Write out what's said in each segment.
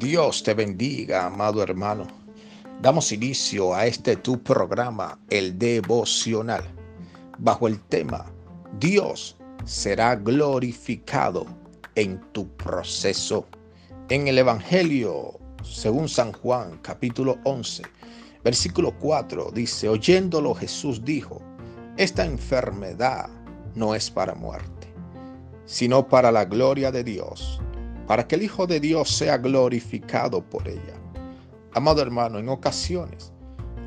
Dios te bendiga, amado hermano. Damos inicio a este tu programa, el devocional, bajo el tema Dios será glorificado en tu proceso. En el Evangelio, según San Juan, capítulo 11, versículo 4, dice, oyéndolo Jesús dijo, esta enfermedad no es para muerte, sino para la gloria de Dios para que el Hijo de Dios sea glorificado por ella. Amado hermano, en ocasiones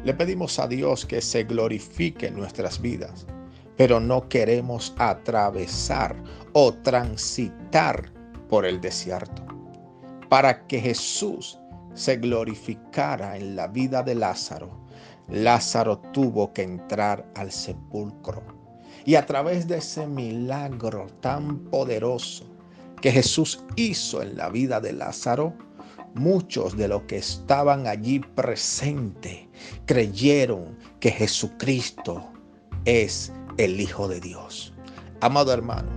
le pedimos a Dios que se glorifique en nuestras vidas, pero no queremos atravesar o transitar por el desierto. Para que Jesús se glorificara en la vida de Lázaro, Lázaro tuvo que entrar al sepulcro. Y a través de ese milagro tan poderoso, que Jesús hizo en la vida de Lázaro, muchos de los que estaban allí presentes creyeron que Jesucristo es el Hijo de Dios. Amado hermano,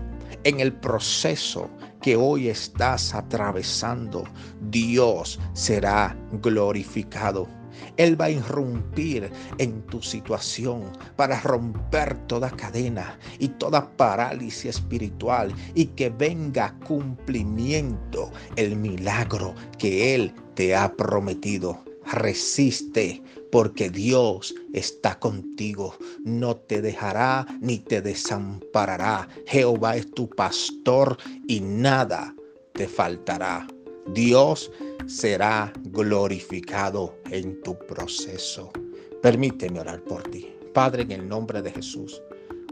en el proceso que hoy estás atravesando, Dios será glorificado. Él va a irrumpir en tu situación para romper toda cadena y toda parálisis espiritual y que venga cumplimiento el milagro que Él te ha prometido. Resiste porque Dios está contigo. No te dejará ni te desamparará. Jehová es tu pastor y nada te faltará. Dios será glorificado en tu proceso. Permíteme orar por ti. Padre, en el nombre de Jesús.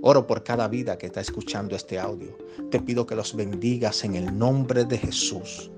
Oro por cada vida que está escuchando este audio. Te pido que los bendigas en el nombre de Jesús.